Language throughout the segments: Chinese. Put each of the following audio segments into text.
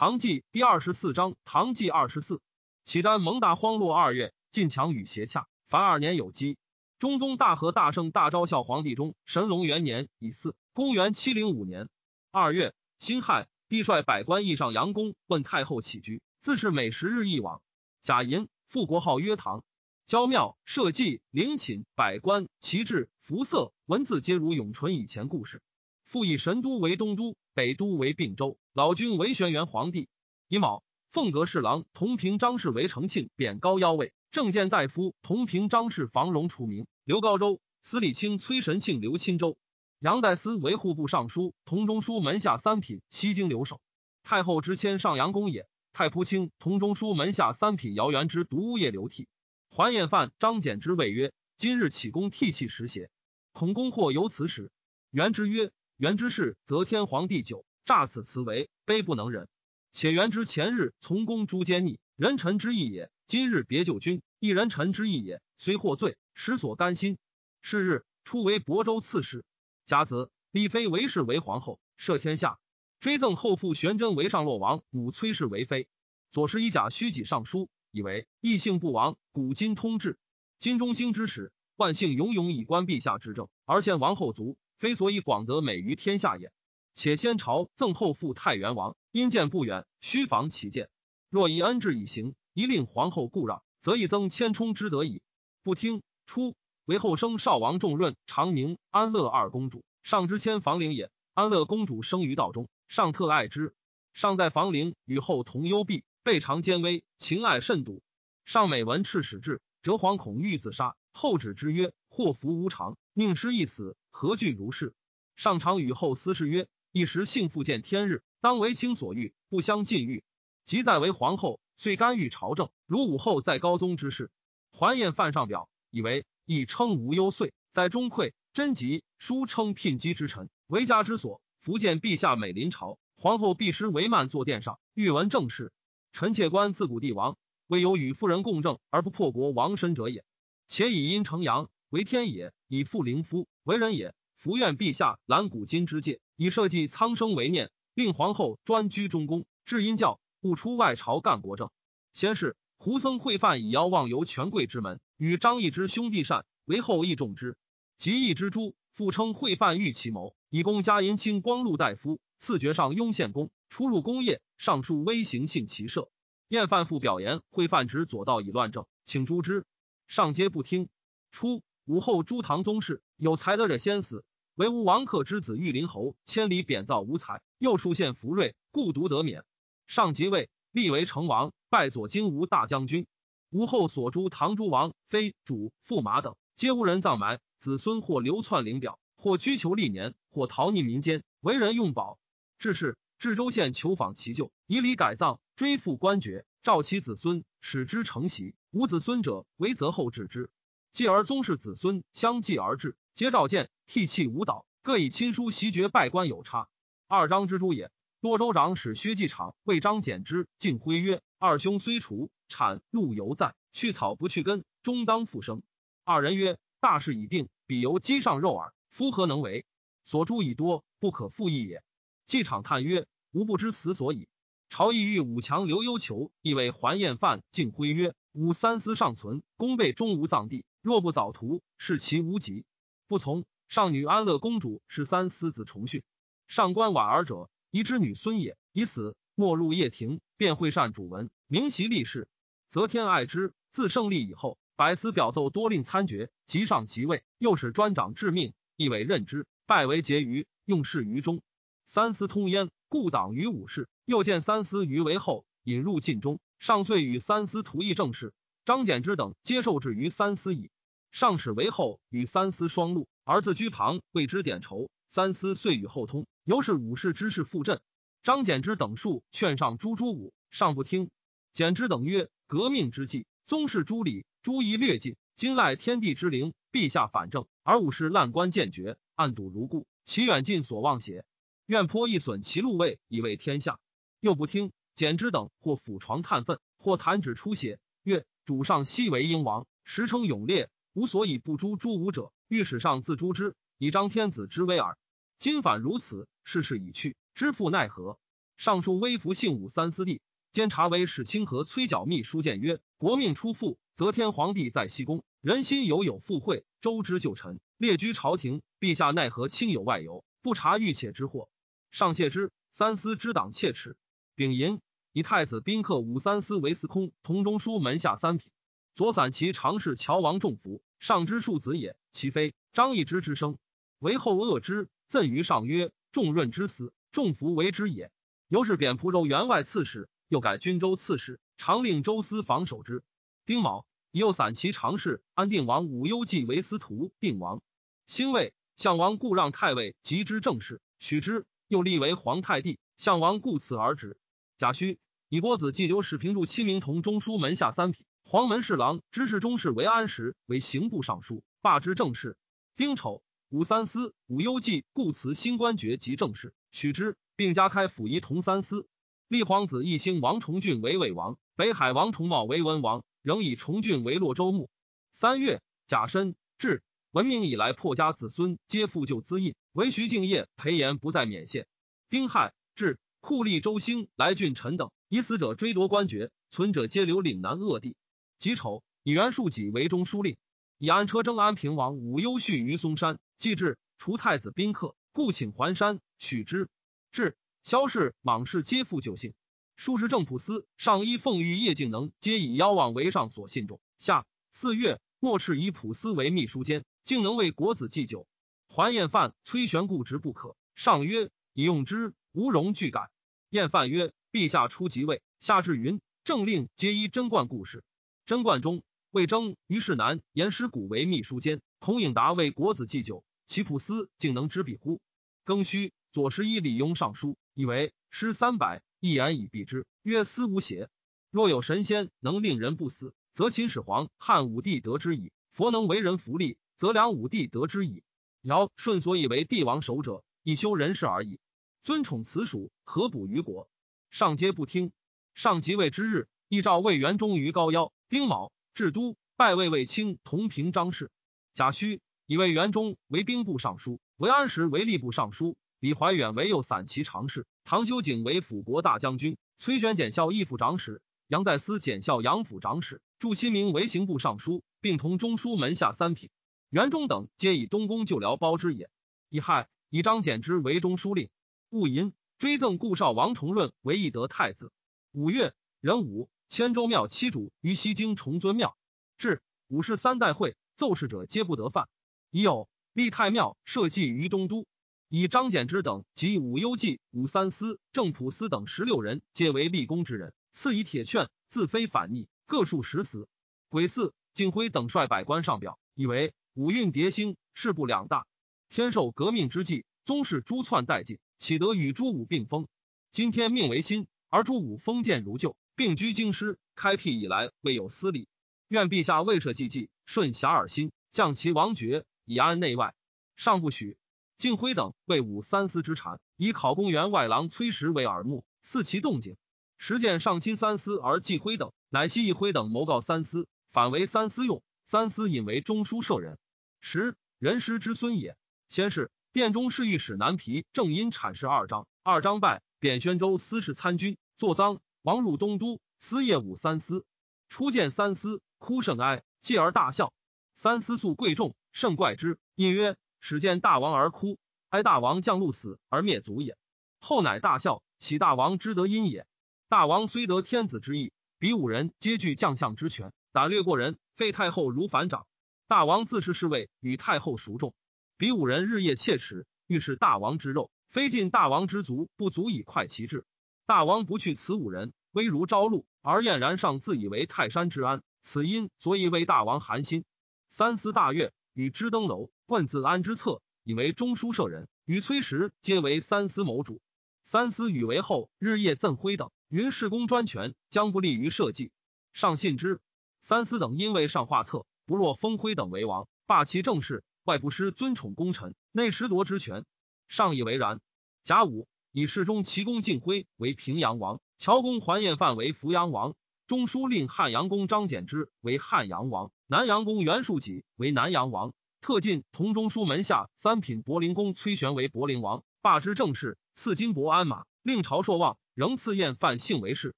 唐纪第二十四章，唐纪二十四，启瞻蒙大荒落二月，晋强与斜洽，凡二年有基。中宗大和大圣大昭孝皇帝中，神龙元年乙巳，公元七零五年二月辛亥，帝率百官议上阳宫，问太后起居，自是每十日一往。贾银复国号曰唐。娇庙社稷陵寝百官旗帜服色文字皆如永淳以前故事。复以神都为东都，北都为并州，老君为玄元皇帝。乙卯，凤阁侍郎同平张氏为承庆，贬高腰位。正见大夫同平张氏房荣除名。刘高州司礼卿崔神庆刘钦州。杨代思为户部尚书，同中书门下三品西京留守。太后之迁上阳宫也。太仆卿同中书门下三品姚元之独业流涕。还宴饭，张简之谓曰：“今日启功替泣时邪？孔公或由此始。”元之曰：“元之事，则天皇帝久，诈此辞为卑不能忍。且元之前日从公诛奸逆，人臣之义也；今日别救君，一人臣之义也。虽获罪，实所甘心。是日，初为亳州刺史。甲子，立妃为氏为皇后，摄天下。追赠后父玄真为上洛王，母崔氏为妃。左侍以甲虚己上书。”以为异姓不亡，古今通治。金中兴之时，万姓永永以观陛下之政，而献王后族，非所以广德美于天下也。且先朝赠后父太原王，因见不远，须防其见。若以恩制以行，一令皇后故让，则以增千冲之德矣。不听，初为后生少王重润、长宁、安乐二公主，上之迁房陵也。安乐公主生于道中，上特爱之。上在房陵与后同幽闭。备尝奸威，情爱甚笃。上每闻赤使至，折惶恐欲自杀。后止之曰：“祸福无常，宁失一死，何惧如是？”上常与后私事曰：“一时幸复见天日，当为卿所欲，不相禁欲。即在为皇后，遂干预朝政，如武后在高宗之事。还宴犯上表，以为亦称无忧岁，在中馈、贞吉，书称聘姬之臣，为家之所。福建陛下美临朝，皇后必失为慢坐殿上，欲闻政事。”臣妾观自古帝王，未有与夫人共政而不破国亡身者也。且以阴成阳为天也，以复灵夫为人也。福愿陛下揽古今之戒，以社稷苍生为念，令皇后专居中宫，至阴教，勿出外朝干国政。先是，胡僧会犯以邀望游权贵之门，与张易之兄弟善，为后义重之。及义之诛，复称会犯欲其谋，以公加银卿光禄大夫，赐爵上雍献公。出入宫业，上书微行信其社。宴饭复表言，会犯执左道以乱政，请诛之。上皆不听。初，武后诸唐宗室有才德者先死，唯吾王克之子玉林侯千里贬造无才，又数献福瑞，故独得免。上即位，立为成王，拜左京吴大将军。吴后所诛唐诸王、妃、主、驸马等，皆无人葬埋，子孙或流窜陵表，或居求历年，或逃匿民间，为人用宝。至是。至州县求访其舅，以礼改葬，追复官爵，召其子孙，使之承袭。无子孙者，为择后治之。继而宗室子孙相继而至，皆召见，涕泣舞蹈，各以亲书袭爵，拜官有差。二张之诸也。洛州长史薛继场为张简之进徽曰：“二兄虽除，产路犹在，去草不去根，终当复生。”二人曰：“大事已定，彼犹鸡上肉耳，夫何能为？所诛已多，不可复议也。”季场叹曰：“吾不知死所以。”朝议欲武强留幽囚，亦为还宴饭，敬徽曰：“吾三思尚存，功备终无葬地，若不早图，是其无极。”不从。上女安乐公主是三思子重训。上官婉儿者，宜之女孙也。已死，没入掖庭，便会善主文，明习立事，则天爱之。自胜利以后，百司表奏多令参决，即上即位，又使专掌致命，亦委任之，拜为婕妤，用事于中。三思通焉，故党于武士。又见三思于为后，引入晋中。上遂与三司图议政事。张柬之等皆受制于三司矣。上使为后与三司双路，儿子居旁为之点筹。三司遂与后通，由是武士之事复振。张柬之等数劝上诛朱武，上不听。简之等曰：“革命之际，宗室诸礼，诸夷略尽。今赖天地之灵，陛下反正，而武士滥官见绝，暗赌如故，其远近所望邪？”愿颇一损其禄位以为天下，又不听。简之等或俯床叹愤，或弹指出血，曰：“主上昔为英王，时称勇烈，无所以不诛诸武者，欲使上自诛之，以彰天子之威耳。今反如此，世事已去，知父奈何？”上书微服幸武三思弟，监察为使清河崔角密书谏曰：国命出复，则天皇帝在西宫，人心犹有附会，周之旧臣，列居朝廷，陛下奈何亲有外游，不察欲且之祸？上谢之。三思之党切齿。丙寅，以太子宾客武三思为司空，同中书门下三品。左散骑常侍乔王仲福，上之庶子也。其妃张易之之生，为后恶之，赠于上曰：“仲润之死，仲福为之也。”由是贬蒲州员外刺史，又改军州刺史，常令州司防守之。丁卯，以右散骑常侍安定王武攸继为司徒定王。兴魏，项王故让太尉及之政事，许之。又立为皇太帝，项王故此而止。贾诩以郭子祭酒使平助七名同中书门下三品，黄门侍郎知事中士为安时为刑部尚书，罢之政事。丁丑，武三思、武攸暨故辞新官爵及政事，许之，并加开府仪同三司。立皇子义兴王重俊为魏王，北海王重茂为文王，仍以重俊为洛州牧。三月，甲申，至。闻名以来，破家子孙皆复旧资印，唯徐敬业、裴炎不再免县。丁亥，至酷吏周兴、来俊臣等，以死者追夺官爵，存者皆留岭南鄂地。己丑，以袁术己为中书令，以安车征安平王武攸绪于嵩山，既至，除太子宾客，故请还山，许之。至，萧氏、莽氏皆复旧姓。数十正普司、上衣奉御叶敬能，皆以邀往为上所信众。下四月，莫赤以普司为秘书监。竟能为国子祭酒，还宴饭，崔玄固执不可。上曰：“以用之，无容拒改。”晏范曰：“陛下初即位，下至云政令皆依贞观故事。贞观中，魏征、于世南、严师古为秘书监，孔颖达为国子祭酒。其普司竟能知彼乎？庚戌，左拾遗李庸上书，以为诗三百，一言以蔽之。曰：思无邪。若有神仙能令人不死，则秦始皇、汉武帝得之矣。佛能为人福利。”则梁武帝得之矣。尧舜所以为帝王守者，以修人事而已。尊宠此属，何补于国？上皆不听。上即位之日，亦召魏元忠于高邀。丁卯，至都，拜魏卫青同平章事。贾诩以魏元忠为兵部尚书，为安石为吏部尚书，李怀远为右散骑常侍，唐修景为辅国大将军，崔玄检校义府长史，杨再思检校杨府长史，祝新明为刑部尚书，并同中书门下三品。元忠等皆以东宫旧僚包之也。乙亥，以张柬之为中书令。戊寅，追赠顾少王重润为义德太子。五月，壬午，千州庙七主于西京崇尊庙。至五世三代会，奏事者皆不得犯。已有立太庙设祭于东都，以张柬之等及武攸继、武三思、郑普思等十六人，皆为立功之人。赐以铁券，自非反逆，各数十死。癸巳，敬辉等率百官上表，以为。五运迭兴，事不两大。天授革命之际，宗室朱篡殆尽，岂得与朱武并封？今天命为新，而朱武封建如旧，并居京师，开辟以来未有私礼。愿陛下未设祭祭，顺遐迩心，降其王爵，以安内外。尚不许。敬辉等为武三思之谗，以考公员外郎崔实为耳目，似其动静。实见上亲三思而忌辉等，乃西一辉等谋告三思，反为三思用。三思引为中书舍人，时人师之孙也。先是殿中侍御史南皮正因阐释二章，二章败，贬宣州司事参军，坐赃。王入东都，司业武三思，初见三思，哭甚哀，继而大笑。三思素贵重，甚怪之，因曰：“始见大王而哭，哀大王降禄死而灭族也。”后乃大笑，喜大王之得因也。大王虽得天子之意，比五人皆具将相之权，胆略过人。废太后如反掌，大王自恃侍卫与太后孰重？比五人日夜切齿，欲食大王之肉，非尽大王之足，不足以快其志。大王不去此五人，威如朝露，而燕然尚自以为泰山之安，此因所以为大王寒心。三思大悦，与之登楼，问自安之策，以为中书舍人，与崔实皆为三思谋主。三思与为后，日夜赠辉等，云事公专权，将不利于社稷。上信之。三思等因为上画策，不若封辉等为王，霸其政事，外不失尊宠功臣，内实夺之权。上以为然。甲午，以侍中齐公敬辉为平阳王，乔公桓彦范为扶阳王，中书令汉阳公张柬之为汉阳王，南阳公袁术己为南阳王。特进同中书门下三品柏林公崔玄为柏林王，罢之政事，赐金帛鞍马，令朝朔望。仍赐宴饭幸为氏，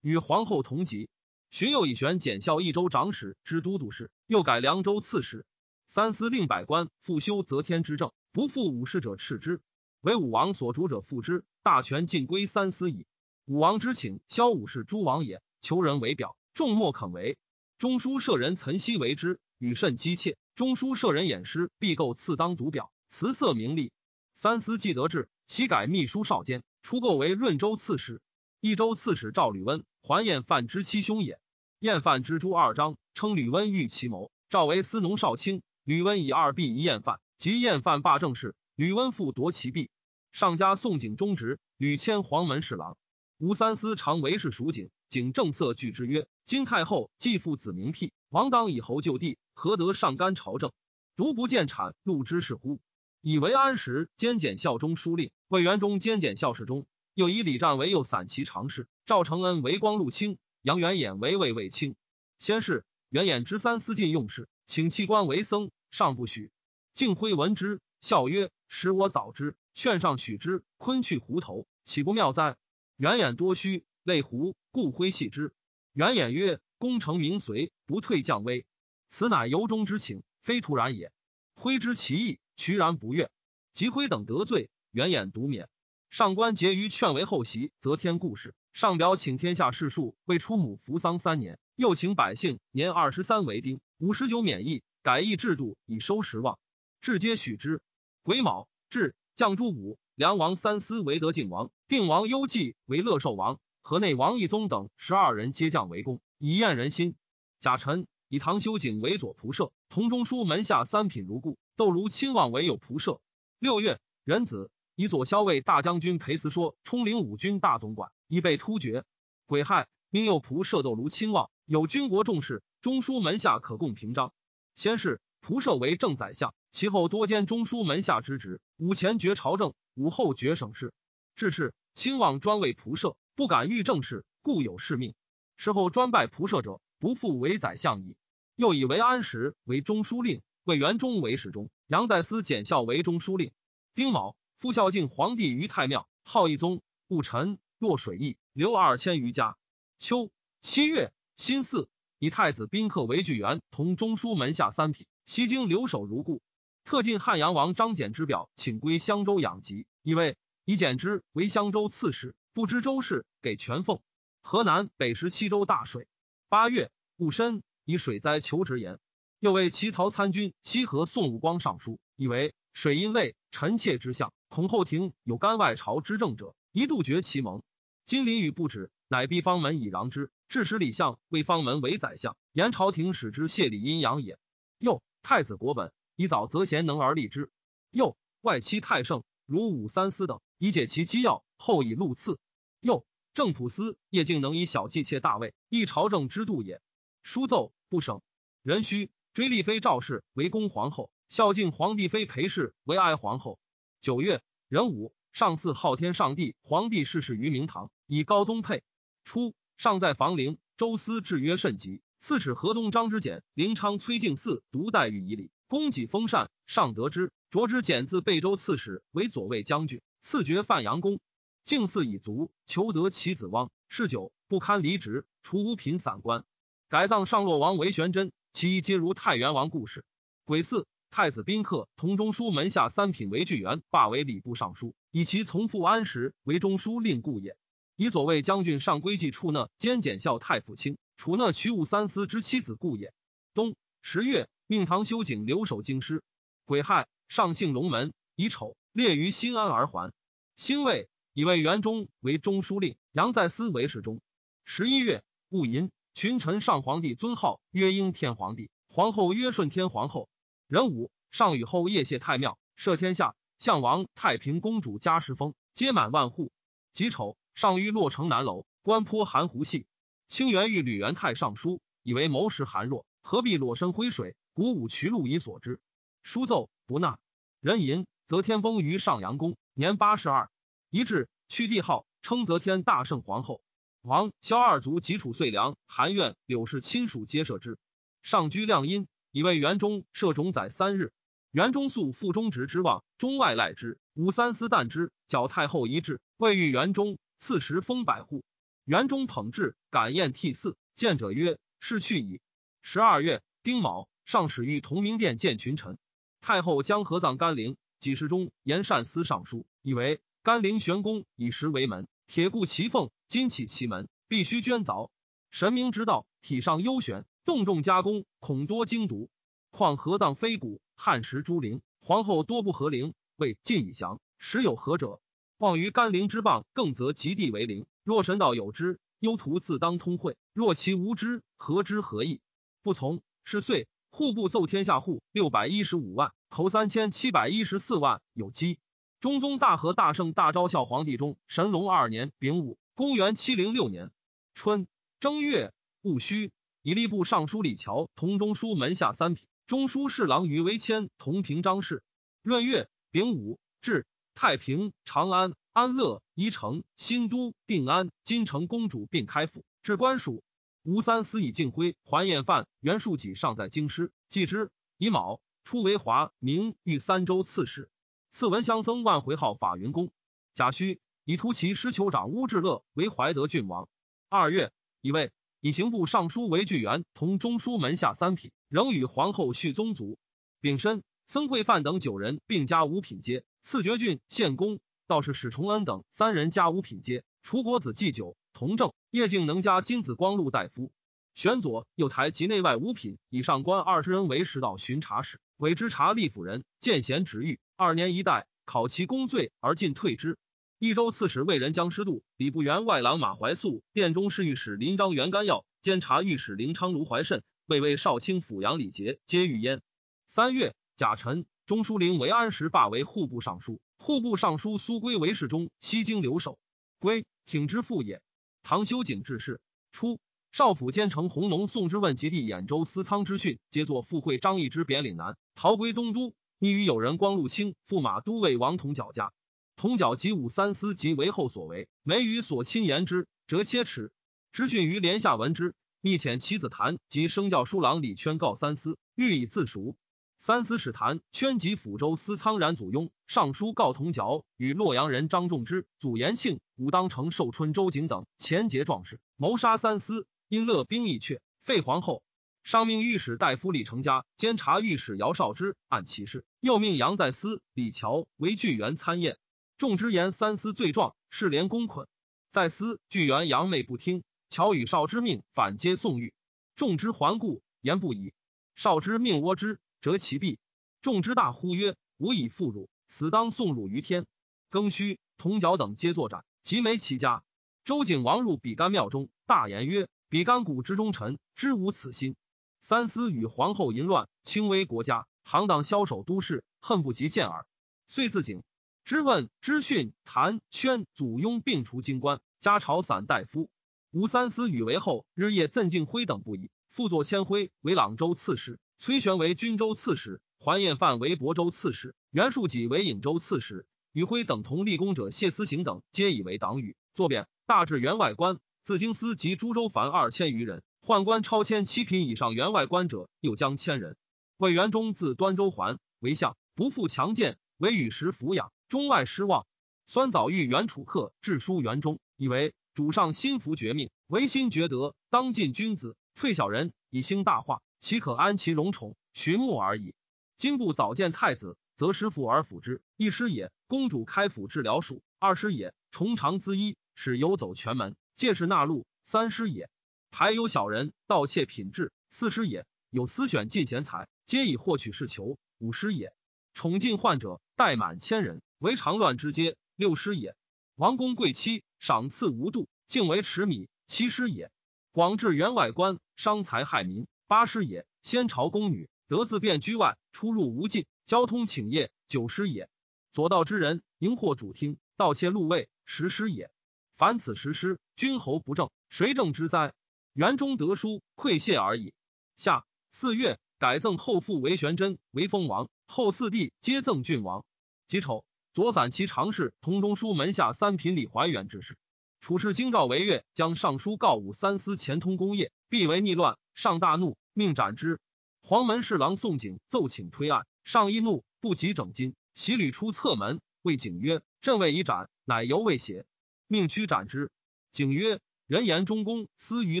与皇后同级。荀又以玄检校益州长史之都督事，又改凉州刺史。三司令百官复修则天之政，不复武士者斥之，为武王所主者复之，大权尽归三司矣。武王之请，萧武士诸王也，求人为表，众莫肯为。中书舍人岑熙为之，与甚姬妾。中书舍人偃师必构赐当独表，辞色名利。三司既得志，悉改秘书少监，出构为润州刺史。益州刺史赵吕温，还晏范之妻兄也。晏范之诸二章，称吕温欲其谋。赵为司农少卿，吕温以二币一晏范，及晏范罢政事，吕温复夺其币。上加宋景中职，吕迁黄门侍郎。吴三思常为事蜀景，景正色拒之曰：“金太后继父子名辟，王当以侯就地，何得上干朝政？独不见产禄之是乎？”以为安时兼检校中书令，魏元忠兼检校侍中，又以李湛为右散骑常侍，赵承恩为光禄卿，杨元衍为卫卿。先是，元衍之三思进用事，请弃官为僧，尚不许。敬辉闻之，笑曰：“使我早知，劝上取之，昆去胡头，岂不妙哉？”元衍多虚，类胡，故挥系之。元衍曰：“功成名遂，不退将威，此乃由衷之情，非徒然也。”挥之其意，渠然不悦。及挥等得罪，元衍独免。上官桀于劝为后袭，则天故事。上表请天下士庶为出母扶丧三年，又请百姓年二十三为丁，五十九免役，改易制度以收十望。至皆许之。癸卯，至将诸武。梁王三思为德靖王，定王幽济为乐寿王，河内王义宗等十二人皆降为公，以验人心。贾臣以唐修景为左仆射，同中书门下三品如故。窦卢亲望为右仆射。六月，壬子，以左骁卫大将军裴慈说冲领五军大总管，已被突厥。癸亥，命右仆射窦卢亲王有军国重事，中书门下可供平章。先是，仆射为正宰相，其后多兼中书门下之职。武前绝朝政。武后绝省事，至是亲王专为仆射，不敢御政事，故有是命。事后专拜仆射者，不复为宰相矣。又以为安石为中书令，魏元忠为侍中，杨再思检校为中书令。丁卯，复孝敬皇帝于太庙，号义宗。戊辰，落水邑，留二千余家。秋七月辛巳，以太子宾客为巨源，同中书门下三品，西京留守如故。特进汉阳王张柬之表，请归襄州养疾，以为以简之为襄州刺史，不知州事，给全奉。河南北十七州大水。八月戊申，以水灾求职言，又为齐曹参军西河宋武光上书，以为水因累，臣妾之相，恐后庭有干外朝之政者，一度绝其盟。今临雨不止，乃逼方门以攘之，致使李相为方门为宰相，言朝廷使之谢礼阴阳也。又太子国本。以早则贤能而立之，又外戚太盛，如武三思等，以解其机要；后以禄赐。又正普司叶敬能以小计窃大位，亦朝政之度也。书奏不省。人须追立妃赵氏为恭皇后，孝敬皇帝妃裴氏为哀皇后。九月壬午，上祀昊天上帝皇帝逝世于明堂，以高宗配。初，尚在房陵，周司制约甚急。刺史河东张之简、临昌崔敬嗣独待遇以礼。供给封禅，上得知，着之简自贝州刺史为左卫将军，赐爵范阳公。敬祀已卒，求得其子汪，嗜酒不堪离职，除五品散官，改葬上洛王为玄真，其一皆如太原王故事。癸巳，太子宾客同中书门下三品为巨源，罢为礼部尚书，以其从父安时为中书令故也。以左卫将军上归计处讷兼检校太傅卿，处讷渠务三司之妻子故也。冬十月。命唐修景留守京师，癸亥，上幸龙门，乙丑，列于新安而还。辛未，以为元忠为中书令，杨再思为侍中。十一月戊寅，群臣上皇帝尊号曰应天皇帝，皇后曰顺天皇后。壬午，上与后夜谢太庙，赦天下，相王太平公主加时封，皆满万户。己丑，上于洛城南楼，官坡含湖系。清源遇吕元泰上书，以为谋时寒弱，何必裸身挥水？鼓舞渠路以所之，书奏不纳。人吟则天崩于上阳宫，年八十二。一至，去帝号，称则天大圣皇后。王萧二族及楚遂良、韩苑、柳氏亲属皆赦之。上居亮阴，以为元中设种宰三日。元中素父中直之望，中外赖之。武三思旦之，矫太后遗志，未遇元中，赐食封百户。元中捧制，感宴涕泗。见者曰：“是去矣。”十二月，丁卯，上使于同明殿见群臣。太后将合葬甘陵。几时中言善思上书，以为甘陵玄宫以石为门，铁固其缝，金起其门，必须捐凿。神明之道，体上幽玄，动重加工，恐多精毒。况合葬非骨，汉时诸陵，皇后多不合陵，为晋以降，时有何者？望于甘陵之傍，更则极地为陵。若神道有之，幽徒自当通会；若其无知，何之何意？不从。是岁，户部奏天下户六百一十五万，口三千七百一十四万有基。中宗大和大圣大昭孝皇帝中神龙二年丙午，公元七零六年春正月戊戌，以吏部尚书李峤同中书门下三品，中书侍郎于维谦同平章事。闰月丙午，至太平、长安、安乐、宜城、新都、定安、金城公主并开府，至官署。吴三思以敬徽还验犯袁术己尚在京师，继之。乙卯，初为华明豫三州刺史，赐文襄僧万回号法云公。贾诩，以突骑师酋长乌志乐为怀德郡王。二月，以位以刑部尚书为巨源同中书门下三品，仍与皇后续宗族。丙申，僧会范等九人并加五品阶，赐爵郡献公。道士史崇恩等三人加五品阶，楚国子祭酒。同正叶敬能加金子光禄大夫，玄左右台及内外五品以上官二十人为食道巡查使，委知察吏府人，见贤执狱。二年一代，考其功罪而进退之。益州刺史魏仁江师度，礼部员外郎马怀素，殿中侍御史林章元甘耀，监察御史林昌卢怀慎，魏魏少卿府阳李杰皆遇焉。三月，甲辰，中书令韦安石罢为户部尚书，户部尚书苏归为侍中，西京留守。归挺之父也。唐修景致仕，初，少府监丞弘农宋之问及弟兖州司仓之训，皆作附会张易之贬岭南，逃归东都。逆与友人光禄卿、驸马都尉王同角家，同角及武三思及为后所为，每与所亲言之，折切齿。知训于帘下闻之，密遣其子谭及生教书郎李圈告三思，欲以自赎。三司使谭圈及抚州司苍然祖雍，尚书告同角与洛阳人张仲之、祖延庆、武当城寿春周景等前节壮士，谋杀三司，因乐兵役阙，废皇后。上命御史大夫李成家监察御史姚绍之按其事，又命杨再思、李乔为巨源参宴。众之言三司罪状，是连公捆。再思、巨源杨妹不听，乔与绍之命反皆送狱。众之环顾，言不已。绍之命窝之。折其臂，众之大呼曰：“吾以负汝，此当送汝于天。”庚戌，铜角等皆作斩，及没其家。周景王入比干庙中，大言曰：“比干谷之忠臣，知无此心。三思与皇后淫乱，轻微国家，行当枭首都市，恨不及见耳。”遂自警。知问、知训、谭宣、祖雍并除京官，加朝散大夫。吴三思与为后，日夜赠敬辉等不已。复作千辉为朗州刺史。崔玄为均州刺史，桓彦范为亳州刺史，袁术己为颍州刺史。与辉等同立功者谢思行等，皆以为党羽。作贬，大至员外官，自京司及诸州凡二千余人。宦官超迁七品以上员外官者，又将千人。魏元忠自端州还，为相，不复强健，为与时抚养，中外失望。酸枣遇袁楚客致书元忠，以为主上心服绝命，唯心觉得当尽君子，退小人，以兴大化。岂可安其荣宠，寻慕而已？今不早见太子，则失父而辅之，一师也。公主开府治疗属，二师也。重长资衣，使游走全门，借势纳禄，三师也。排有小人盗窃品质，四师也。有私选进贤财，皆以获取事求，五师也。宠进患者，怠满千人，为常乱之阶，六师也。王公贵戚，赏赐无度，敬为持米，七师也。广治员外官，伤财害民。八师也，先朝宫女得自便居外，出入无尽，交通请业。九师也，左道之人迎获主听，盗窃禄位。十师也，凡此十师，君侯不正，谁正之哉？元中得书愧谢而已。下四月，改赠后父为玄真为封王，后四弟皆赠郡王。己丑，左散骑常侍同中书门下三品李怀远之事。处事京兆为月，将上书告武三思前通功业，必为逆乱，上大怒。命斩之。黄门侍郎宋景奏请推案，上一怒，不及整金，袭屡出侧门，谓景曰：“朕未已斩，乃犹未写。”命屈斩之。景曰：“人言中公私于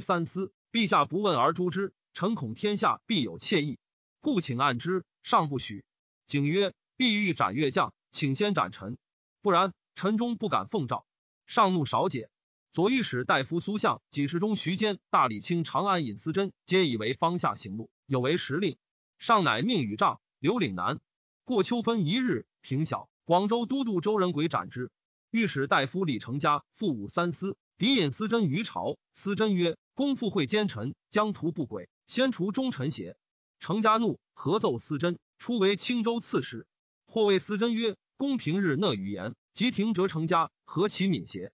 三司，陛下不问而诛之，臣恐天下必有窃意，故请按之。尚不许。”景曰：“必欲斩越将，请先斩臣，不然，臣终不敢奉诏。”上怒少解。左御史大夫苏相、几事中徐坚、大理卿长安尹思贞，皆以为方下行路，有为时令。上乃命与帐刘岭南。过秋分一日，平晓，广州都督周仁轨斩之。御史大夫李成家复武三司，敌尹思贞于朝。思贞曰：“公复会奸臣，将图不轨，先除忠臣邪？”成家怒，合奏思贞，初为青州刺史。或谓思贞曰：“公平日讷于言，即停折成家，何其敏邪？”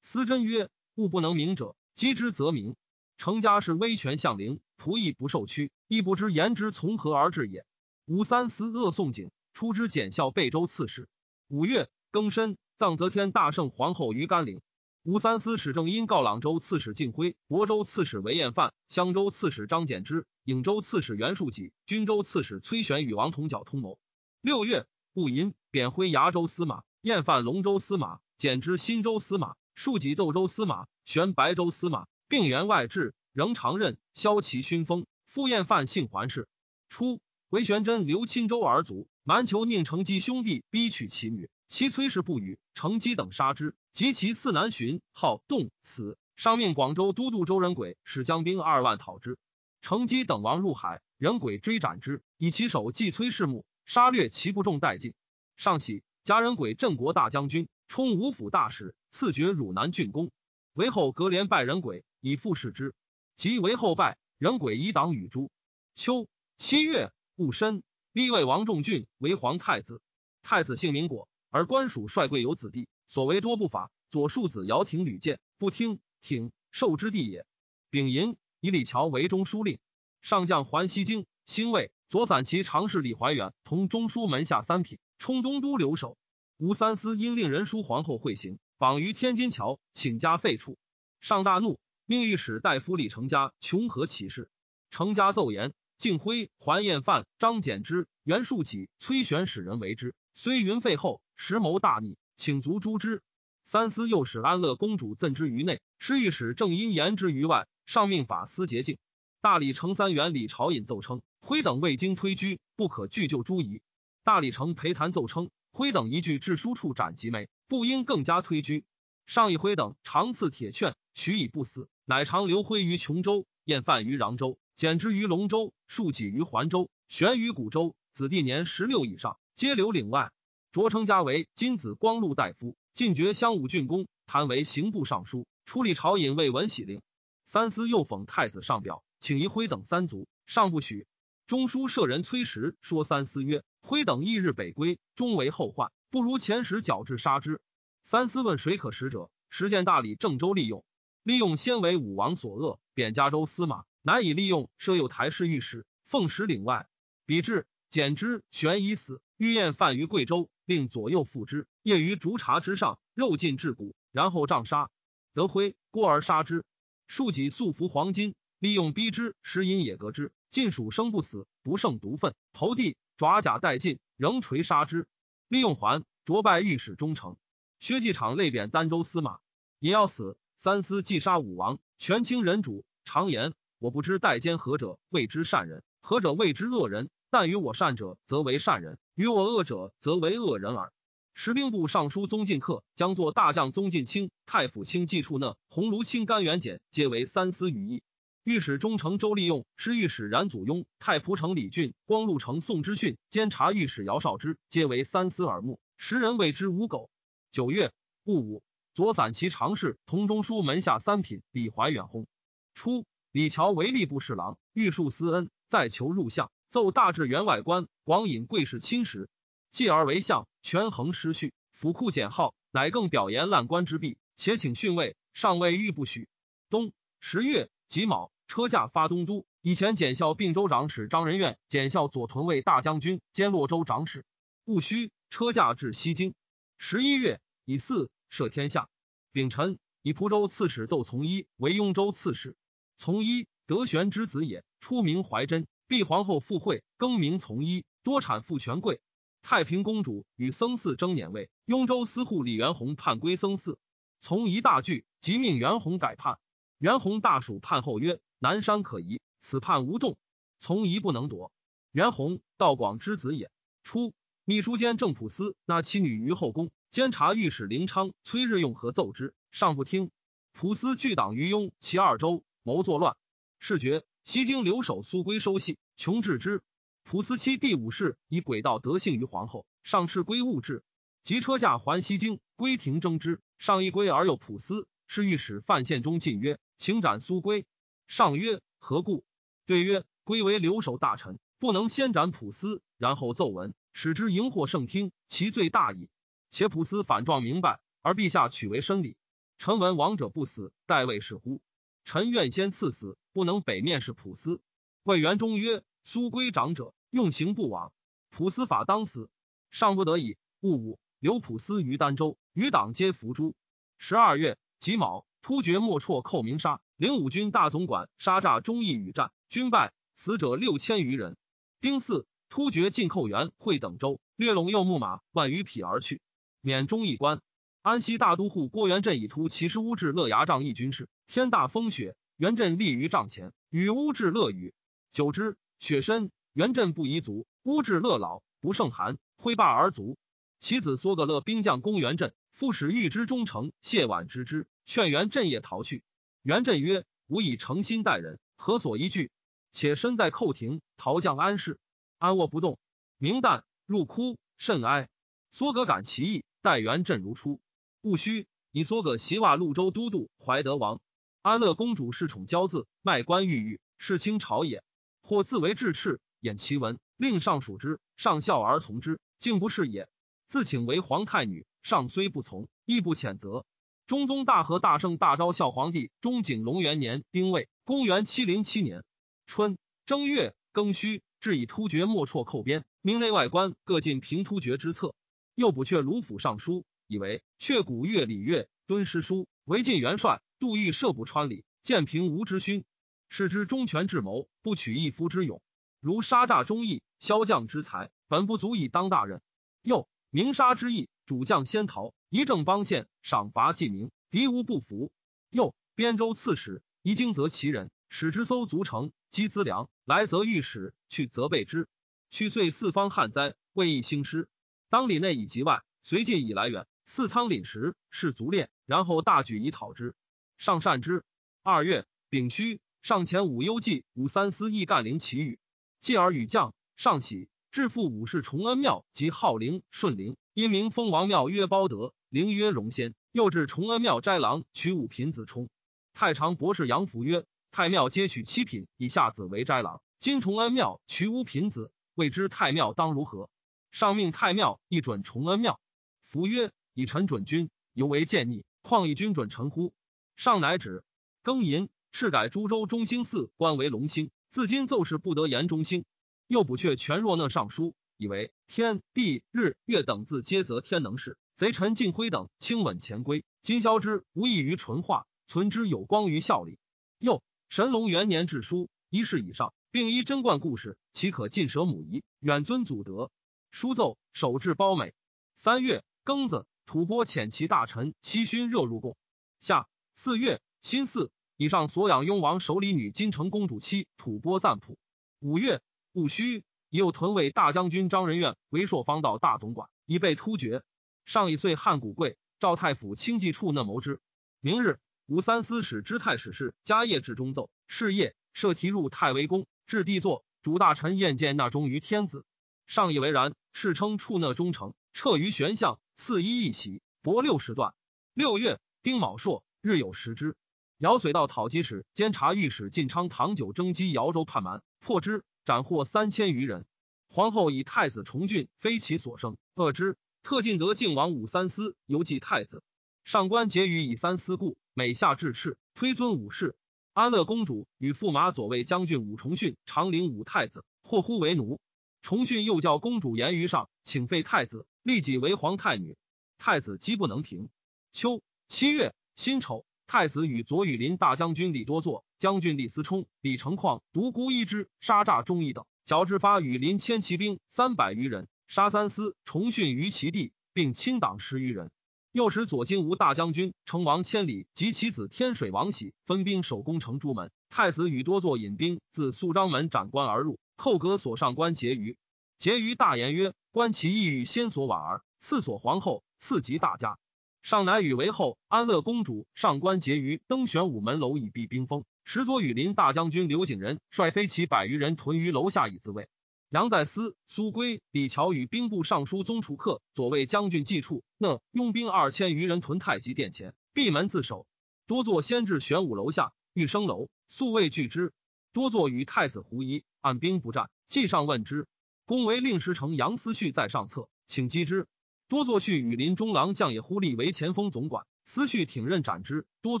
思真曰：“物不能明者，击之则明。成家是威权相陵，仆役不受屈，亦不知言之从何而至也。”武三思恶宋景，出之检校贝州刺史。五月庚申，葬则天大圣皇后于甘陵。武三思使正因告朗州刺史敬辉、亳州刺史韦彦范、襄州刺史张简之、颍州刺史袁术己、均州刺史崔玄与王同角通谋。六月戊寅，贬徽崖州司马，彦范龙州司马，简之新州司马。庶己窦州司马，玄白州司马，并员外治，仍常任骁骑勋封。复验犯姓桓氏。初，韦玄真留钦州而卒，蛮酋宁成基兄弟逼娶其女，其崔氏不与，成基等杀之。及其四南巡号洞死，上命广州都督周仁轨使将兵二万讨之。成基等亡入海，仁轨追斩之，以其手祭崔氏墓，杀掠其部众殆尽。上喜，加仁轨镇国大将军。充武府大使，赐爵汝南郡公。为后隔连拜人鬼，以复视之。即为后拜人鬼，以党与诸。秋七月戊申，立魏王仲俊为皇太子。太子姓名果，而官属帅贵有子弟，所为多不法。左庶子姚廷屡谏，不听，挺受之地也。丙寅，以李峤为中书令。上将桓西京，兴魏左散骑常侍李怀远同中书门下三品，充东都留守。吴三思因令人书皇后会行，绑于天津桥，请家废黜。上大怒，命御史大夫李成家穷和起事。成家奏言：敬辉、桓彦范、张简之、袁术起、崔玄使人为之，虽云废后，实谋大逆，请卒诛之。三思又使安乐公主赠之于内，施御史正因言之于外。上命法司洁净。大理丞三元李朝引奏称：辉等未经推居，不可拒就诸夷。大理丞裴谈奏称。辉等一句致书处斩及眉，不应更加推居。上一辉等长赐铁券，许以不死，乃长留辉于琼州，宴饭于壤州，减之于龙州，数己于环州，悬于古州。子弟年十六以上，皆留岭外。卓称家为金子光禄大夫，进爵襄武郡公，弹为刑部尚书，出立朝尹未闻喜令。三司又讽太子上表，请移辉等三族，上不许。中书舍人崔实说三思曰。辉等一日北归，终为后患，不如前时矫治杀之。三思问谁可使者，实见大理郑州利用，利用先为武王所恶，贬加州司马，乃以利用设有台式御史，奉使岭外。比至简之悬已死，欲宴犯于贵州，令左右附之，夜于竹茶之上，肉尽至骨，然后杖杀。得辉过而杀之。庶己素服黄金，利用逼之，食饮也革之，尽属生不死，不胜毒愤，投地。爪甲殆尽，仍锤杀之。利用环卓拜御史中丞。薛继场累贬儋州司马。也要死，三思既杀武王，权倾人主。常言：我不知代奸何者，谓之善人；何者谓之恶人。但与我善者，则为善人；与我恶者，则为恶人耳。时兵部尚书宗进客将作大将宗进卿、太府卿季处讷、鸿胪卿甘元简，皆为三思羽翼。御史中丞周立用，师御史冉祖雍，太仆丞李俊，光禄丞宋之训，监察御史姚绍之，皆为三司耳目。时人谓之五狗。九月戊午，左散骑常侍同中书门下三品李怀远薨。初，李峤为吏部侍郎，御述私恩，在求入相，奏大治员外官，广引贵士亲识，继而为相，权衡失序，府库减号，乃更表言烂官之弊，且请训位，上谓欲不许。冬十月己卯。车驾发东都，以前检校并州长史张仁愿，检校左屯卫大将军兼洛州长史。戊戌，车驾至西京。十一月乙巳，赦天下。丙辰，以蒲州刺史窦从一为雍州刺史。从一，德玄之子也，初名怀真，避皇后复会，更名从一，多产父权贵。太平公主与僧寺争辇位，雍州司户李元宏叛归僧寺。从一大惧，即命袁弘改判。袁弘大蜀叛后曰：“南山可移，此叛无动。从一不能夺。”袁弘，道广之子也。初，秘书监正普司纳其女于后宫，监察御史林昌崔日用何奏之，上不听。普司拒党于雍，其二州，谋作乱。是觉西京留守苏归收系，穷治之。普司妻第五世以诡道得幸于皇后，上敕归物质，及车驾还西京，归廷争之，上一归而又普司。是御史范献忠进曰：“请斩苏归。”上曰：“何故？”对曰：“归为留守大臣，不能先斩普司，然后奏闻，使之迎获圣听，其罪大矣。且普司反状明白，而陛下取为申礼。臣闻亡者不死，待位是乎？臣愿先赐死，不能北面是普司。”魏元忠曰：“苏归长者。”用刑不枉，普司法当死，上不得已，勿武留普司于儋州，余党皆伏诛。十二月己卯，突厥莫绰寇明沙，领五军大总管杀诈忠义与战，军败，死者六千余人。丁巳，突厥进寇元会等州，略陇右牧马万余匹而去，免忠义官。安西大都护郭元振以突骑师乌至乐牙帐议军事，天大风雪，元振立于帐前，与乌至乐语。久之，雪深。元振不宜足，乌至乐老不胜寒，挥罢而卒。其子梭格勒兵将攻元振，复使欲之忠诚谢婉之之，劝元振也逃去。元振曰：“吾以诚心待人，何所依据？且身在寇庭，逃将安氏，安卧不动。明旦入哭甚哀。梭格感其意，待元振如初。戊戌，以梭葛袭瓦潞州都督怀德王。安乐公主恃宠骄恣，卖官鬻狱，是清朝也。或自为智赤。演其文，令上属之，上笑而从之，竟不是也。自请为皇太女，上虽不从，亦不谴责。中宗大和大圣大昭孝皇帝中景龙元年丁未，公元七零七年春正月庚戌，至以突厥莫辍寇边，明内外官各进平突厥之策。又补阙卢府尚书，以为阙古月礼乐敦师书，为晋元帅杜预设不川里，建平吴之勋，是之忠权智谋，不取一夫之勇。如杀诈忠义，骁将之才，本不足以当大任。又明杀之意，主将先逃，一正邦县，赏罚既明，敌无不服。又边州刺史，一经则其人，使之搜足城，积资粮，来则御史，去则备之。去岁四方旱灾，未易兴师。当里内以及外，随晋以来远，四仓廪实，士卒练，然后大举以讨之。上善之。二月丙戌，上前武幽记武三思亦干陵其语。继而与将上喜，致富武士崇恩庙及号陵顺陵，因名封王庙曰包德，陵曰荣仙。又至崇恩庙斋郎取五品子充。太常博士杨福曰：太庙皆取七品以下子为斋郎，今崇恩庙取五品子，未知太庙当如何？上命太庙一准崇恩庙。福曰：以臣准君，犹为见逆，况以君准臣乎？上乃止。庚寅，敕改株洲中兴寺官为龙兴。自今奏事不得言中兴，又补阙全若讷尚书，以为天地日月等字皆则天能事。贼臣敬辉等轻稳前规，今消之无异于纯化，存之有光于效力。又神龙元年制书一世以上，并依贞观故事，岂可尽舍母仪，远尊祖德？书奏手至褒美。三月庚子，吐蕃遣其大臣七勋热入贡。夏四月辛巳。以上所养雍王首里女金城公主妻吐蕃赞普。五月戊戌，已有屯卫大将军张仁愿为朔方道大总管，已被突厥。上以岁汉古贵，赵太府清济处那谋之。明日，吴三司使知太史事家业至中奏，是夜设题入太微宫，置帝座，主大臣宴见那忠于天子。上以为然，敕称处讷忠诚，撤于玄象，赐衣一袭，帛六十段。六月丁卯朔，日有食之。姚遂道讨击使监察御史晋昌唐九征击姚州叛蛮，破之，斩获三千余人。皇后以太子重俊非其所生，恶之。特进得靖王武三思犹记太子。上官桀于以三思故，每下至赤，推尊武士。安乐公主与驸马左卫将军武重训长陵武太子，或呼为奴。重训又叫公主言于上，请废太子，立己为皇太女。太子积不能平。秋七月辛丑。太子与左羽林大将军李多作、将军李思冲、李成况独孤一之杀诈忠义等，矫之发羽林千骑兵三百余人，杀三司重训于其地，并亲党十余人。又使左金吾大将军成王千里及其子天水王喜分兵守攻城朱门。太子与多座引兵自肃章门斩关而入，寇革所上官婕妤。婕妤大言曰：“观其意欲先所婉儿，次所皇后，次及大家。”上乃与为后安乐公主上官婕妤登玄武门楼以避兵锋。时左羽林大将军刘景仁率飞骑百余人屯于楼下以自卫。杨在思、苏归、李峤与兵部尚书宗楚客、左卫将军季处那拥兵二千余人屯太极殿前，闭门自守。多座先至玄武楼下，欲升楼，素未拒之。多座与太子胡疑，按兵不战。既上问之，公为令时丞杨思绪在上策，请击之。多座绪与林中郎将也忽立为前锋总管，思绪挺刃斩之。多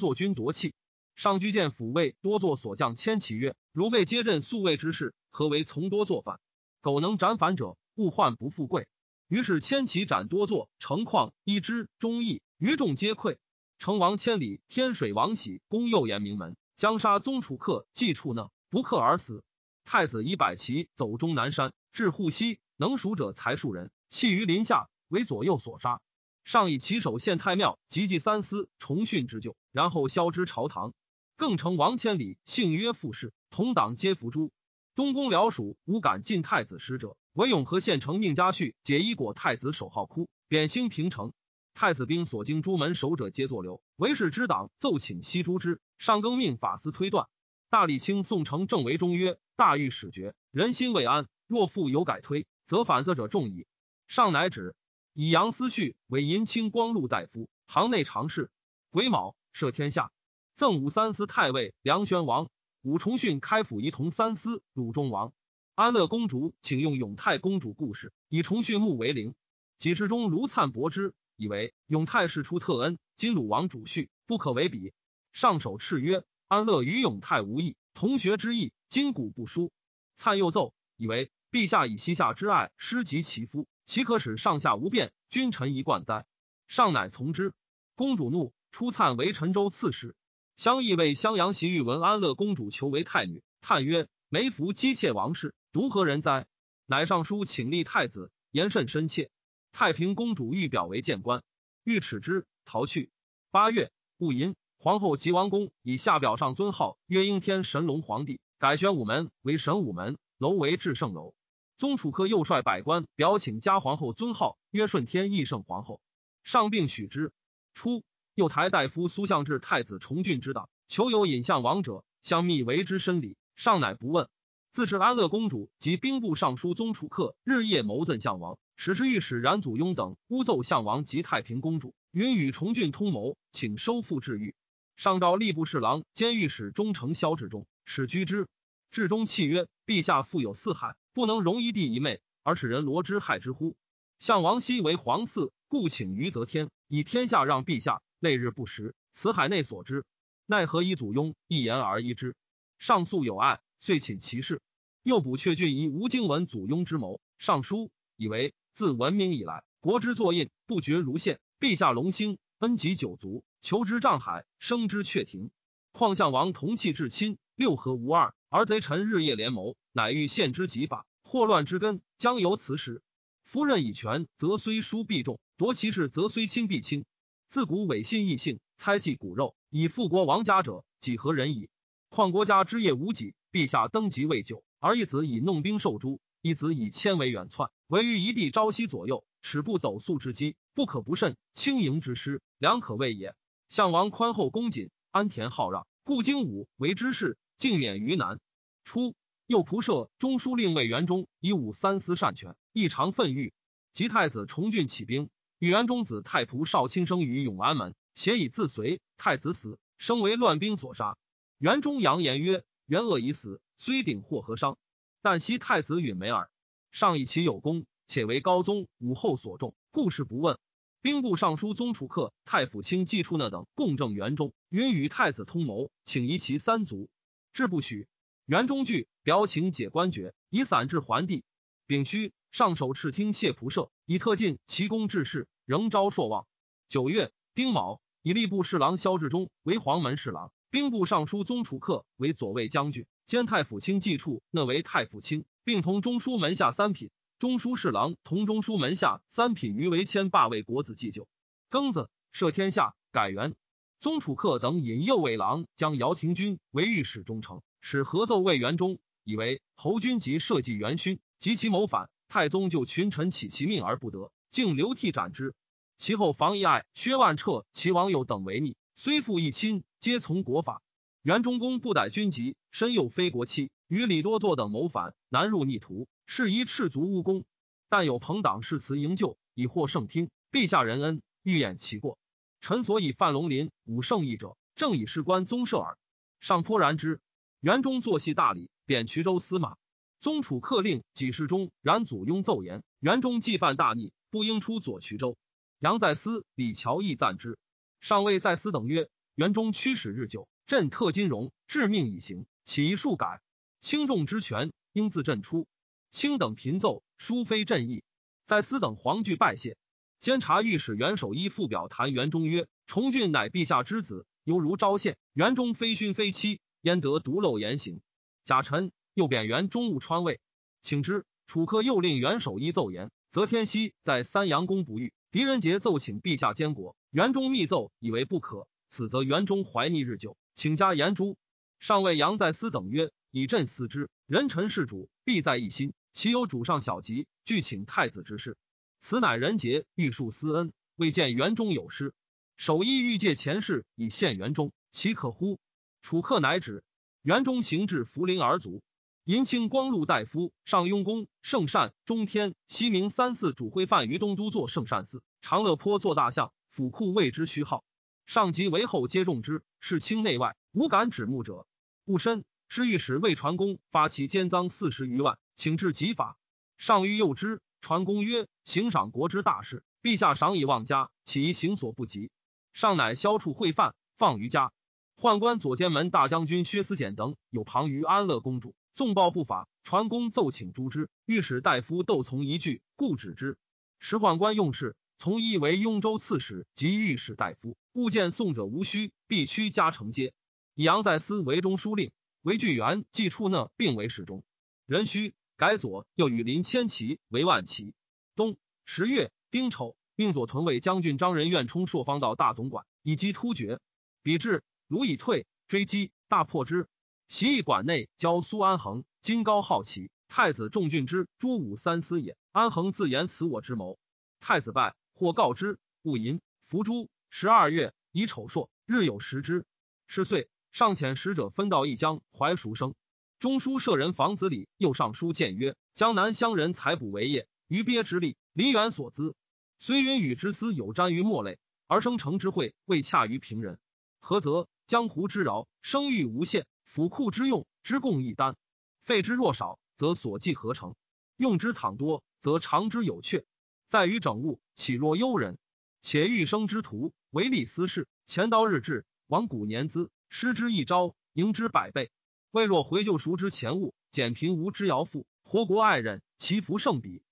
座军夺气。上居见抚卫多座所将千骑曰：“如被接任宿卫之事，何为从多作反？苟能斩反者，勿患不富贵。”于是千骑斩多座，成况一之忠义，余众皆溃。成王千里，天水王喜攻右岩名门，将杀宗楚客，计处呢，不克而死。太子以百骑走终南山，至护西，能蜀者才数人，弃于林下。为左右所杀，上以骑手献太庙，及祭三司，重训之旧，然后消之朝堂。更成王千里，姓曰傅氏，同党皆伏诛。东宫僚属无敢进太子使者，唯永和县城宁家婿解衣裹太子守号哭，贬兴平城。太子兵所经朱门守者皆作流，为氏之党奏请西诛之。上更命法司推断。大理卿宋承正为中曰：大狱使决，人心未安，若复有改推，则反则者众矣。上乃止。以杨思绪为银青光禄大夫，行内常侍。癸卯，赦天下，赠武三司太尉梁宣王。武重训开府仪同三司鲁中王。安乐公主请用永泰公主故事，以重训墓为陵。几世中卢灿博之，以为永泰事出特恩，今鲁王主婿不可为比。上首敕曰：安乐与永泰无异，同学之意，今古不殊。灿又奏，以为陛下以西夏之爱施及其夫。岂可使上下无变，君臣一贯哉？上乃从之。公主怒，出灿为陈州刺史。相议为襄阳袭玉闻安乐公主求为太女，叹曰：“梅服姬妾王氏，独何人哉？”乃上书请立太子，言甚深切。太平公主欲表为谏官，欲耻之，逃去。八月戊寅，皇后及王公以下表上尊号曰应天神龙皇帝，改玄武门为神武门，楼为至圣楼。宗楚客又率百官表请加皇后尊号，曰顺天义圣皇后。上并许之。初，右台大夫苏相至太子重俊之党，求有引相王者，相密为之深礼。上乃不问。自是安乐公主及兵部尚书宗楚客日夜谋赠相王，使之御史冉祖雍等诬奏相王及太平公主，允与重俊通谋，请收复治狱。上诏吏部侍郎兼御史中丞萧志忠，使居之。志忠泣曰：“陛下富有四海。”不能容一弟一妹，而使人罗之害之乎？相王昔为皇嗣，故请于则天，以天下让陛下，内日不食，此海内所知。奈何以祖雍一言而依之？上诉有案，遂寝其事。又补阙郡以吴经闻祖雍之谋。上书以为自文明以来，国之作印不绝如现。陛下隆兴，恩及九族，求之障海，生之阙庭。况相王同气至亲，六合无二，而贼臣日夜联谋。乃欲献之极法，祸乱之根将由此始。夫任以权，则虽疏必重；夺其事，则虽轻必轻。自古违信异性，猜忌骨肉，以复国亡家者，几何人矣？况国家之业无己，陛下登基未久，而一子以弄兵受诛，一子以迁为远窜，唯于一地朝夕左右，尺不斗粟之机，不可不慎；轻盈之师，良可畏也。项王宽厚恭谨，安田好让，故经武为之事，竟免于难。初。右仆射中书令魏元忠以武三司擅权，异常愤郁。及太子重俊起兵，与元忠子太仆少卿生于永安门，携以自随。太子死，生为乱兵所杀。元忠扬言曰：“元恶已死，虽鼎或何伤？但惜太子允没耳。上以其有功，且为高宗武后所重，故事不问。”兵部尚书宗楚客、太府卿季处那等共正元忠，允与太子通谋，请移其三族，志不许。元忠惧，表请解官爵，以散至桓帝。丙戌，上首敕听谢仆射，以特进其功治事，仍招硕望。九月，丁卯，以吏部侍郎萧志忠为黄门侍郎，兵部尚书宗楚客为左卫将军，兼太府卿祭处那为太府卿，并同中书门下三品。中书侍郎同中书门下三品余为迁霸位国子祭酒。庚子，摄天下，改元。宗楚客等引右卫郎将姚廷钧为御史中丞，使合奏魏元忠，以为侯君集设计元勋，及其谋反，太宗就群臣起其命而不得，竟流涕斩之。其后房遗爱、薛万彻、其王友等为逆，虽父一亲，皆从国法。元中公不逮军籍，身又非国戚，与李多作等谋反，难入逆途，是一赤足无功。但有朋党誓词营救，以获圣听，陛下仁恩，欲掩其过。臣所以范龙林武圣义者，正以事关宗社耳。上颇然之。元中坐系大礼，贬衢州司马。宗楚客令几事中，冉祖雍奏言：元忠既犯大逆，不应出左衢州。杨在思、李乔亦赞之。上谓在思等曰：元忠驱使日久，朕特金荣，致命以行，起一数改。轻重之权，应自朕出。卿等频奏，殊非朕意。在思等惶惧拜谢。监察御史袁守一附表谈元忠曰：“崇俊乃陛下之子，犹如昭宪。元忠非勋非妻，焉得独漏言行？”贾臣又贬元忠务川尉。请之。楚客又令元守一奏言：“则天熙在三阳宫不遇，狄仁杰奏请陛下监国，元忠密奏以为不可。此则元忠怀逆日久，请加言诛。”上谓杨在思等曰：“以朕思之，人臣事主，必在一心，岂有主上小疾，俱请太子之事？”此乃人杰欲述私恩，未见元忠有失。守一欲借前世以献元忠，岂可乎？楚客乃止。元忠行至福陵而卒。银清光禄大夫、上雍公、圣善、中天、西明三寺主会犯于东都作圣善寺，长乐坡做大象，府库谓之虚号。上级为后皆重之，事清内外无敢指目者。戊申，知御史魏传公发其奸赃四十余万，请至极法。上欲诱之。传公曰：“行赏国之大事，陛下赏以忘家，岂宜行所不及？上乃消除会犯，放于家。宦官左监门大将军薛思简等有旁于安乐公主，纵暴不法。传公奏请诛之。御史大夫窦从一句，故止之。时宦官用事，从一为雍州刺史及御史大夫，物见送者无需，必须加承接。以杨在思为中书令，为巨源既处讷，并为侍中。人须。”改左又与林千骑为万骑。冬十月丁丑，命左屯卫将军张仁愿冲朔方道大总管，以击突厥。比至，卢以退，追击，大破之。袭役馆内，教苏安衡，今高好奇。太子仲俊之诸武三思也。安恒自言此我之谋。太子败，或告之，勿淫，伏诛。十二月以丑朔，日有食之。是岁，上遣使者分到一江怀熟生。中书舍人房子里又上书谏曰：江南乡人采捕为业，于鳖之力，梨园所资。虽云雨之思有沾于末类，而生成之会未洽于平人。何则？江湖之饶，生育无限；府库之用，之共一单。费之若少，则所计何成？用之倘多，则长之有却。在于整物，岂若幽人？且欲生之徒，唯利私事，前刀日至，亡古年资，失之一朝，盈之百倍。未若回旧赎之前物，减贫无之摇赋，活国爱人，其福胜彼。